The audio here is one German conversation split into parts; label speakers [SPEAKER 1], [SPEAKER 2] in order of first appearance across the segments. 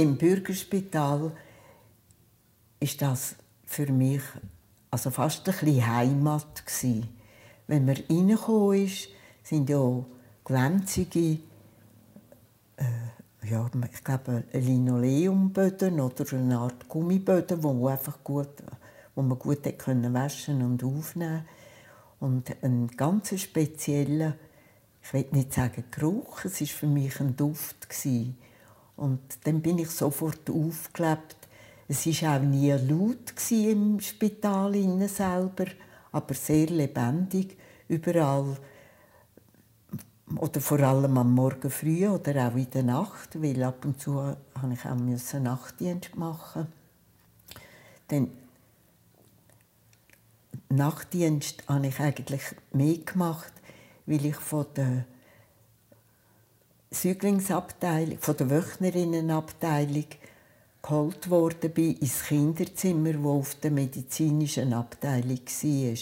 [SPEAKER 1] im Bürgerspital ist das für mich also fast ein bisschen Heimat gewesen. Wenn man reingekommen ist, sind ja glänzige, äh, ja, ich glaube, Linoleumböden oder eine Art Gummiböden, wo man einfach gut, wo man gut können waschen und aufnehmen und ein ganz spezieller, ich will nicht sagen Geruch, es ist für mich ein Duft gewesen. Und dann bin ich sofort aufgelebt. Es war auch nie laut im Spital selber, aber sehr lebendig. Überall oder vor allem am Morgen früh oder auch in der Nacht, weil ab und zu habe ich auch Nachtdienst machen. Dann Nachtdienst habe ich eigentlich mehr gemacht, weil ich von der Säuglingsabteilung, von der Wöchnerinnenabteilung geholt worden bin ins Kinderzimmer, wo auf der medizinischen Abteilung war.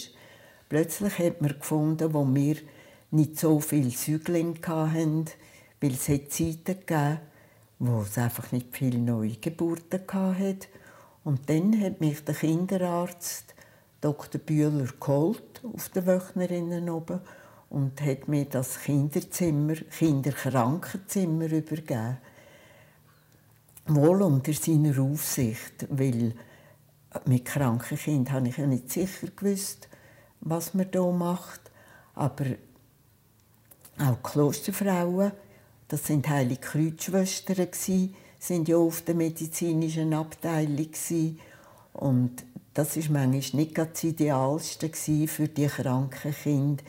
[SPEAKER 1] Plötzlich hat man gefunden, wo wir nicht so viele Säuglinge hatten, weil es Zeiten gegeben wo es einfach nicht viele neue Geburten gab. Und dann hat mich der Kinderarzt Dr. Bühler geholt auf der Wöchnerinnen oben und hat mir das Kinderzimmer, Kinderkrankenzimmer übergeben. Wohl unter seiner Aufsicht, weil mit kranken Kindern habe ich ja nicht sicher gewusst, was man hier macht. Aber auch Klosterfrauen, das sind heilige Kreuzschwestern, sind ja auf der medizinischen Abteilung und das ist manchmal nicht das Idealste für die kranken Kinder,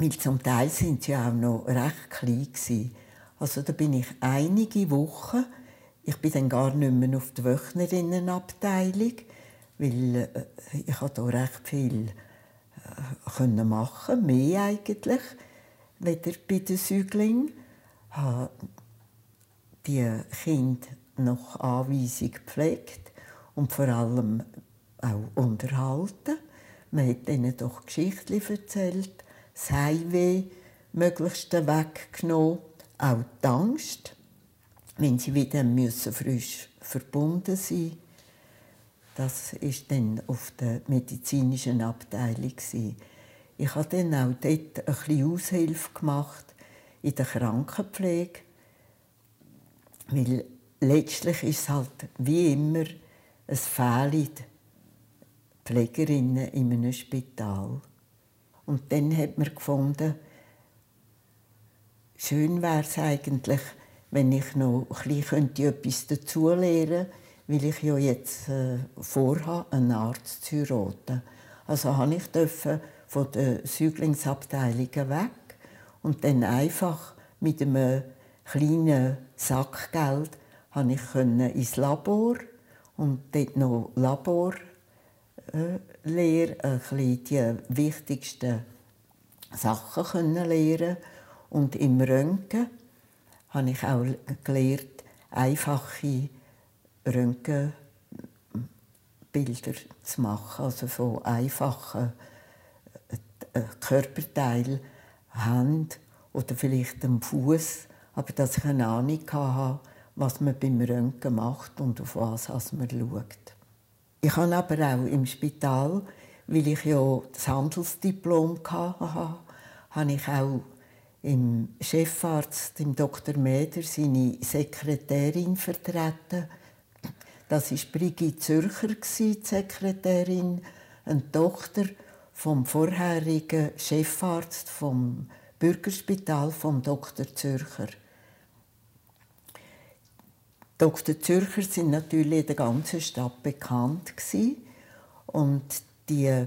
[SPEAKER 1] weil zum Teil sind sie auch noch recht klein. Also da bin ich einige Wochen, ich bin dann gar nicht mehr auf der Wöchnerinnenabteilung, weil äh, ich da recht viel äh, können machen, mehr eigentlich, weder bei den Säuglingen. habe die Kinder nach Anweisung gepflegt und vor allem auch unterhalten. Man hat ihnen doch Geschichten erzählt das Heimweh möglichst weggenommen, auch die Angst, wenn sie wieder müssen frisch verbunden sein Das ist dann auf der medizinischen Abteilung. Ich habe dann auch dort ein bisschen Aushilfe gemacht in der Krankenpflege, weil letztlich ist es halt wie immer, es fehlen Pflegerinnen in einem Spital. Und dann hat man gefunden, schön wäre es eigentlich, wenn ich noch ein bisschen etwas dazulernen könnte, weil ich ja jetzt äh, vorhabe, einen Arzt zu heiraten. Also habe ich von der Säuglingsabteilung weg und dann einfach mit einem kleinen Sackgeld konnte ich ins Labor und dort noch Labor äh, Lehre ein die wichtigsten Sachen können lernen und im Röntgen habe ich auch gelernt, einfache Röntgenbilder zu machen, also von einfachen äh, Körperteilen, Hand oder vielleicht dem Fuß, aber dass ich eine Ahnung hatte, was man beim Röntgen macht und auf was man schaut. Ich habe aber auch im Spital, weil ich ja das Handelsdiplom hatte, habe ich auch im Chefarzt, dem Dr. Meder, seine Sekretärin vertreten. Das war Brigitte Zürcher, die Sekretärin, eine Tochter vom vorherigen Chefarzt vom Bürgerspital vom Dr. Zürcher. Dr. Zürcher sind natürlich in der ganzen Stadt bekannt und die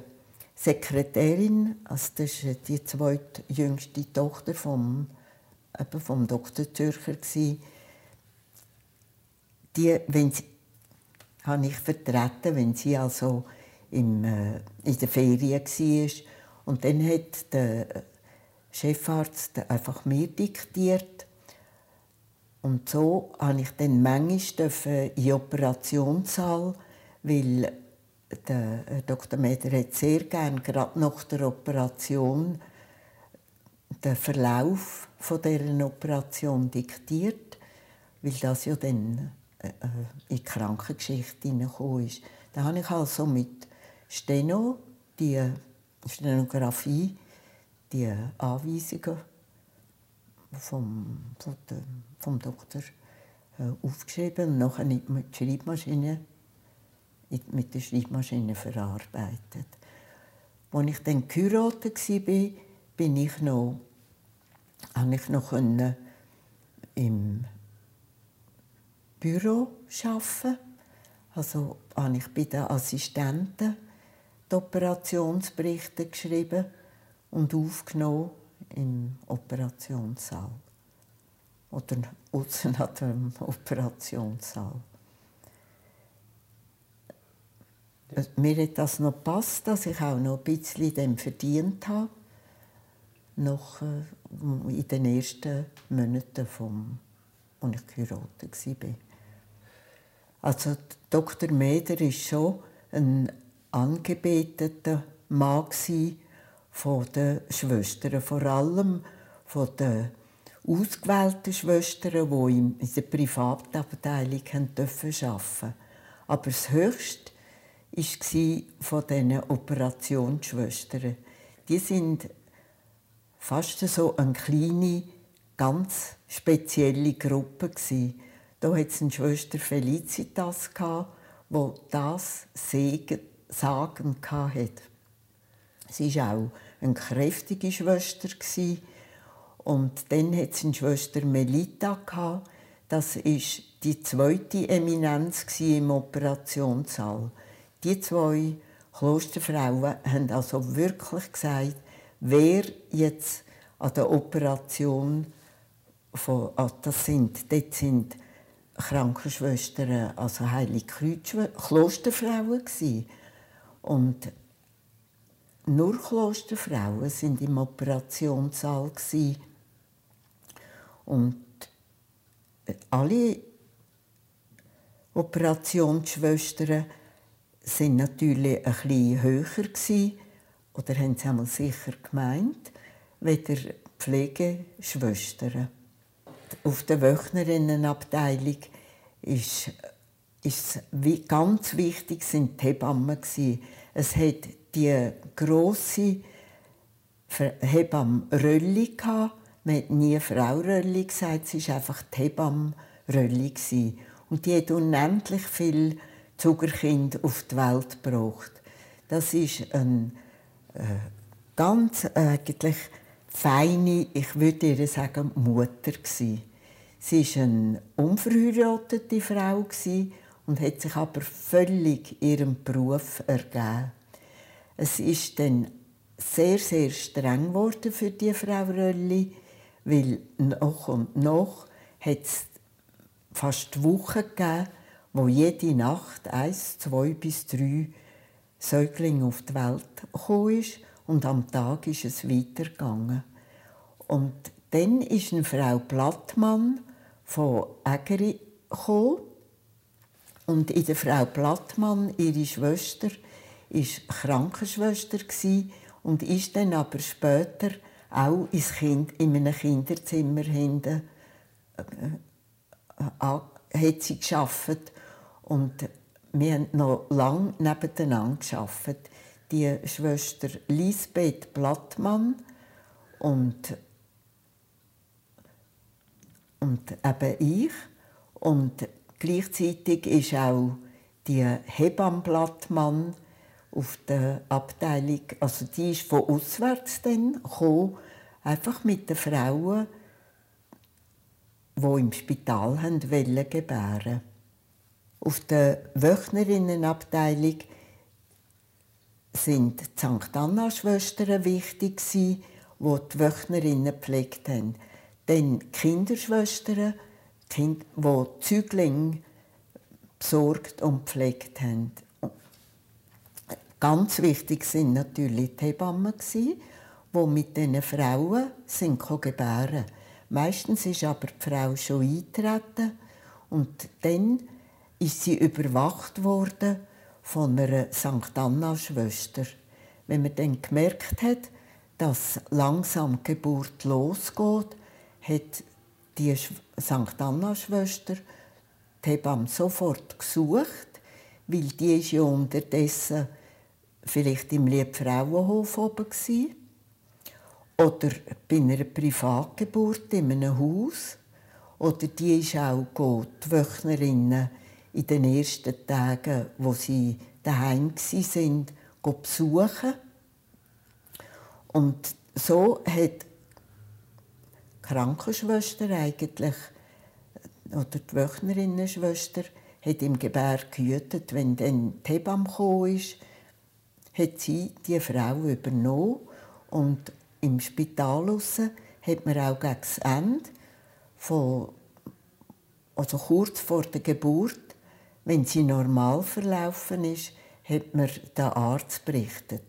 [SPEAKER 1] Sekretärin, also das ist die zweitjüngste Tochter vom, vom Dr. Zürcher die, wenn sie, habe ich vertreten, wenn sie also im, äh, in der Ferien war. Und dann hat der Chefarzt einfach mir diktiert, und so habe ich dann manchmal in den Operationssaal, weil der Dr. Meder hat sehr gerne gerade nach der Operation den Verlauf dieser Operation diktiert. weil das ja dann äh, äh in die Krankengeschichte hineingekommen ist. Da habe ich also mit Steno, die Stenografie, die Anweisungen vom, vom Doktor äh, aufgeschrieben und nachher mit der Schreibmaschine, mit der Schreibmaschine verarbeitet. Als ich dann geheiratet war, bin ich noch, habe ich noch im Büro arbeiten. Also habe ich bei den Assistenten die Operationsberichte geschrieben und aufgenommen im Operationssaal. Oder außen an dem Operationssaal. Mir hat das noch gepasst, dass ich auch noch ein bisschen dem verdient habe. Noch äh, in den ersten Monaten, vom, als ich geheiratet war. Also Dr. Meder war schon ein angebeteter Mann von den Schwestern, vor allem von den ausgewählten Schwestern, die in der Privatabteilung arbeiten durften. Aber das Höchste war von diesen Operationsschwestern. Die sind fast so eine kleine, ganz spezielle Gruppe. Da hat es eine Schwester Felicitas, die das Sagen hatte. Sie war auch eine kräftige Schwester. Und dann hat es eine Schwester Melita. Das war die zweite Eminenz im Operationssaal. Die zwei Klosterfrauen haben also wirklich gesagt, wer jetzt an der Operation von, ah, das sind, dort sind Krankenschwestern, also Heilige Kreuz, Klosterfrauen. Und nur Klosterfrauen sind im Operationssaal und alle Operationsschwestern sind natürlich ein bisschen höher gewesen, oder haben sie einmal sicher gemeint, wie der Pflegeschwestern. Auf der Wöchnerinnenabteilung ist, ist ganz wichtig sind die Hebammen gewesen. Es hat die grosse Hebamme Rölli. Man hat nie Frau Rölli gesagt, sie war einfach die Hebamme Rölli. Und die hat unendlich viel Zuckerkind auf die Welt gebracht. Das ist ein äh, ganz eigentlich feine, ich würde ihr sagen, Mutter gsi. Sie war eine unverheiratete Frau und hat sich aber völlig ihrem Beruf ergeben. Es ist dann sehr, sehr streng geworden für die Frau Rölli, weil noch und noch hat es fast Wochen gegeben, wo jede Nacht eins, zwei bis drei Säuglinge auf die Welt gekommen ist und am Tag ist es weitergegangen. Und dann ist eine Frau Blattmann von Ägeri gekommen. Und in der Frau Blattmann, ihre Schwester, war Krankenschwester und ist dann aber später auch ins kind, in einem Kinderzimmer hinten äh, äh, hat sie geschafft und wir haben noch lange nebeneinander gearbeitet. Die Schwester Lisbeth Blattmann und, und eben ich. Und gleichzeitig ist auch die Hebamme Blattmann auf der Abteilung, also die ist von auswärts dann einfach mit den Frauen, die im Spital haben gebären auf der Wöchnerinnenabteilung sind die St. Anna-Schwestern wichtig, die die Wöchnerinnen gepflegt haben. Dann die Kinderschwestern, die Züglinge besorgt und gepflegt haben. Ganz wichtig sind natürlich die Hebammen, die mit diesen Frauen sind gebären Meistens ist aber die Frau schon eingetreten und dann ist sie überwacht worden von einer St. Anna-Schwester. Wenn man dann gemerkt hat, dass langsam die Geburt losgeht, hat die St. Anna-Schwester die Hebamme sofort gesucht, weil die ist ja unterdessen vielleicht im Liebfrauenhof oben war. Oder bei einer Privatgeburt in einem Haus. Oder die ist auch die Wöchnerinnen in den ersten Tagen, wo sie daheim waren, besuchen. Und so hat die Krankenschwester eigentlich, oder die Wöchnerinnenschwester, hat im Gebär gehütet. Wenn dann die Hebamme kam, hat sie die Frau übernommen. Und im Spital hat man auch gegen das Ende, von, also kurz vor der Geburt, wenn sie normal verlaufen ist, hat mir der Arzt berichtet.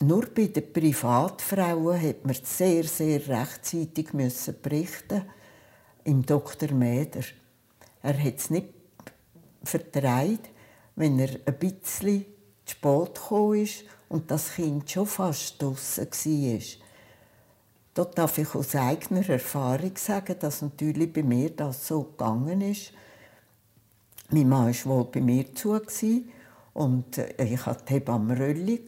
[SPEAKER 1] Nur bei den Privatfrauen hat man sehr, sehr rechtzeitig müssen berichten im Dr. Mäder. Er hat es nicht vertreibt, wenn er ein bisschen spät gekommen ist und das Kind schon fast draussen war. Dort darf ich aus eigener Erfahrung sagen, dass natürlich bei mir das so gegangen ist. Mein Mann war wohl bei mir zu und äh, ich hatte die Hebamme Rölli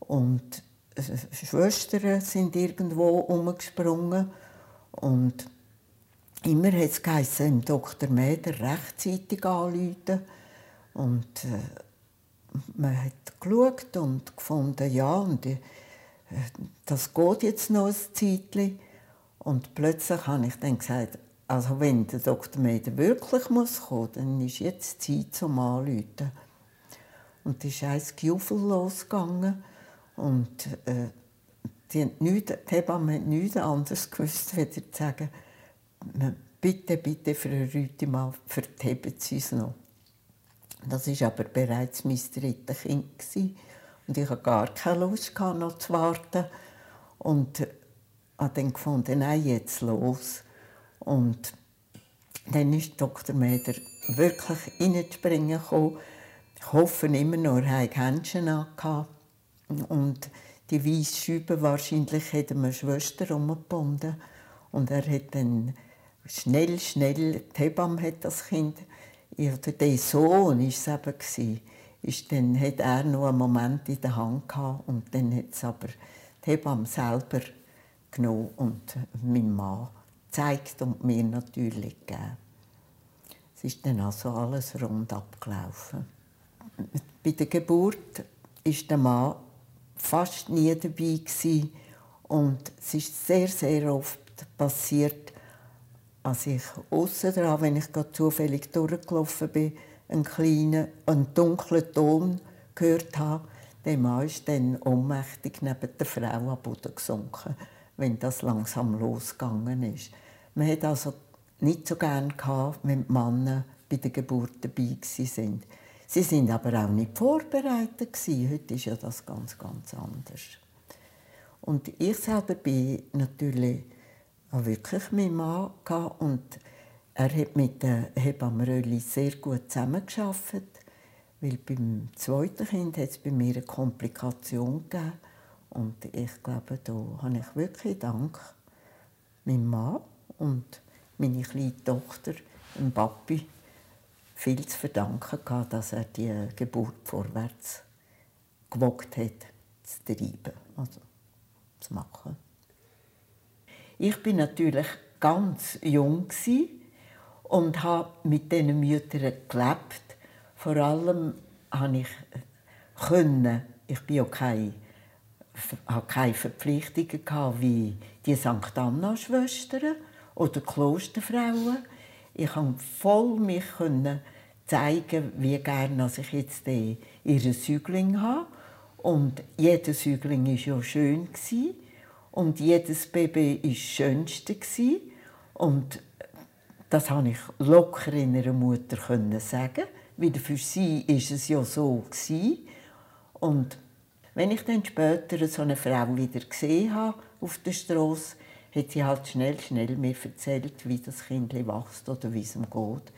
[SPEAKER 1] und äh, Schwestern sind irgendwo umgesprungen und immer hat es geheißen, Dr. Meder rechtzeitig anrufen und äh, man hat geschaut und gefunden, ja, und, äh, das geht jetzt noch ein Zeitchen. Und plötzlich habe ich dann gesagt, also wenn der Dr. Meder wirklich muss kommen, dann ist jetzt Zeit zum Anrufen. Und es ist ein Gejuffel losgegangen und äh, die, nichts, die Hebamme hat nichts anderes gewusst, als zu sagen, bitte, bitte, verrüte mal, verheben Sie es noch. Das war aber bereits mein drittes Kind. Und ich hatte gar keine Lust, noch zu warten. Und habe dann gefunden, nein, jetzt los. Und dann ist Dr. Meder wirklich reinzuspringen. Ich hoffe immer noch, er hatte Händchen an. Und die weiße Scheibe wahrscheinlich hat eine Schwester umgebunden. Und er hat dann schnell, schnell, die Hebamme hat das Kind, oder der Sohn war es eben, ist, dann hat er noch einen Moment in der Hand gehabt und dann hat es aber die Hebamme selber genommen und mein Mann gezeigt und mir natürlich gegeben. Es ist dann also alles rund abgelaufen. Bei der Geburt ist der Mann fast nie dabei gewesen. und es ist sehr, sehr oft passiert, als ich außen dran, wenn ich gerade zufällig durchgelaufen bin, einen kleinen, einen dunklen Ton gehört habe, der Mann ist dann ohnmächtig neben der Frau am Boden gesunken, wenn das langsam losgegangen ist. Man hat also nicht so gerne gehabt, wenn die Männer bei der Geburt dabei waren. Sie sind aber auch nicht vorbereitet Heute ist ja das ganz, ganz anders. Und ich selber bin natürlich auch wirklich mein Mann und er hat mit der Hebamme Rölli sehr gut zusammengearbeitet, weil beim zweiten Kind hat es bei mir eine Komplikation gegeben und ich glaube, da habe ich wirklich Dank meinem Mann und meine kleine Tochter, dem Papi, viel zu verdanken gehabt, dass er die Geburt vorwärts gewagt hat, zu treiben, also zu machen. Ich bin natürlich ganz jung und habe mit diesen Müttern gelebt. Vor allem habe ich können, ich bin auch keine, habe keine Verpflichtungen wie die St. Anna-Schwestern oder Klosterfrauen ich konnte voll mich zeigen, wie gerne ich jetzt ihren Säugling habe. Und jeder Säugling war ja schön. Und jedes Baby war das Schönste. Und das konnte ich locker in einer Mutter sagen. Weil für sie war es ja so. Und wenn ich dann später so eine Frau wieder gesehen habe auf der Straße, hat sie halt schnell, schnell mir erzählt, wie das Kind wächst oder wie es ihm geht.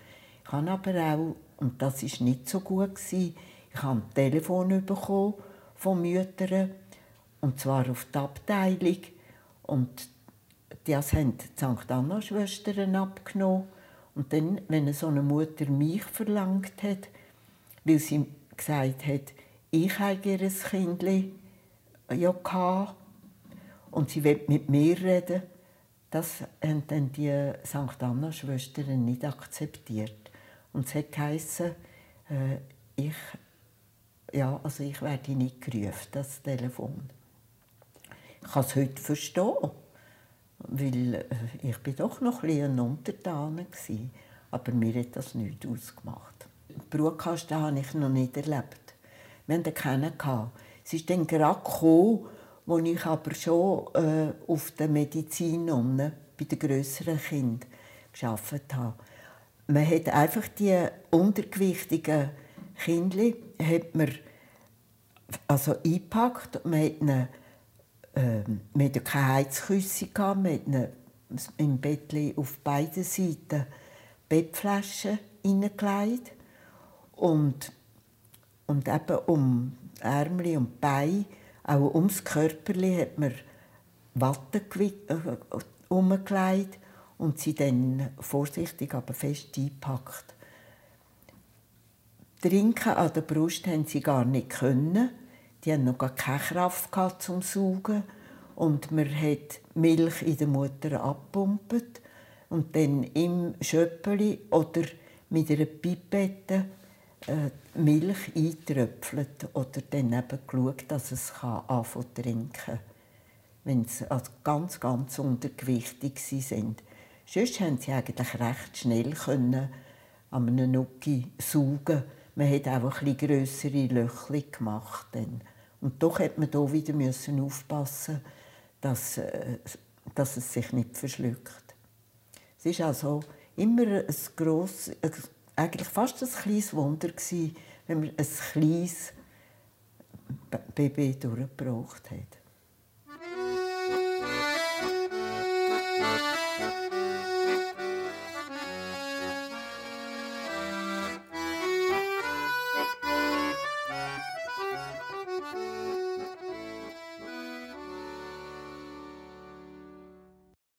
[SPEAKER 1] Ich habe aber auch, und das war nicht so gut, ich habe ein Telefon bekommen von Müttern, und zwar auf die Abteilung. Und das haben die St. Anna-Schwestern abgenommen. Und dann, wenn so eine Mutter mich verlangt hat, weil sie gesagt hat, ich habe ihr Kind ja gehabt, und sie will mit mir reden, das haben dann die St. Anna-Schwestern nicht akzeptiert. Und es hat geheißen, äh, ich, ja, also ich werde nicht gerufen, das Telefon. Ich kann es heute verstehen, weil äh, ich bin doch noch ein bisschen Untertaner war. Aber mir hat das nichts ausgemacht. Brutkasten habe ich noch nicht erlebt. Wir hatten keinen. Es ist dann gerade gekommen, wo ich aber schon äh, auf der Medizin bei den grösseren Kindern gearbeitet habe. Man hat einfach die untergewichtigen Kinder hat man also eingepackt. Man hat äh, man hatte keine Heizküsse, man hat ihnen im Bett auf beiden Seiten Bettflaschen hineingelegt und, und eben um Ärmel und Beine, auch ums Körperli hat man Watte umgelegt und sie dann vorsichtig, aber fest eingepackt. Trinken an der Brust haben sie gar nicht können. Die haben noch gar keine Kraft zum Saugen und man hat Milch in der Mutter abpumpt und dann im Schöppeli oder mit einer Pipette äh, Milch eintröpfelt oder dann eben geschaut, dass es anfangen zu trinken wenn sie also ganz, ganz untergewichtig sind. Sonst haben sie eigentlich recht schnell können an einem Nuki saugen. Man hat auch ein grössere Löcher gemacht. Dann. Und doch hat man hier wieder müssen aufpassen, dass, äh, dass es sich nicht verschluckt. Es ist also immer ein gross, eigentlich fast ein kleines Wunder gewesen, wenn man ein kleines Baby durchgebracht hat.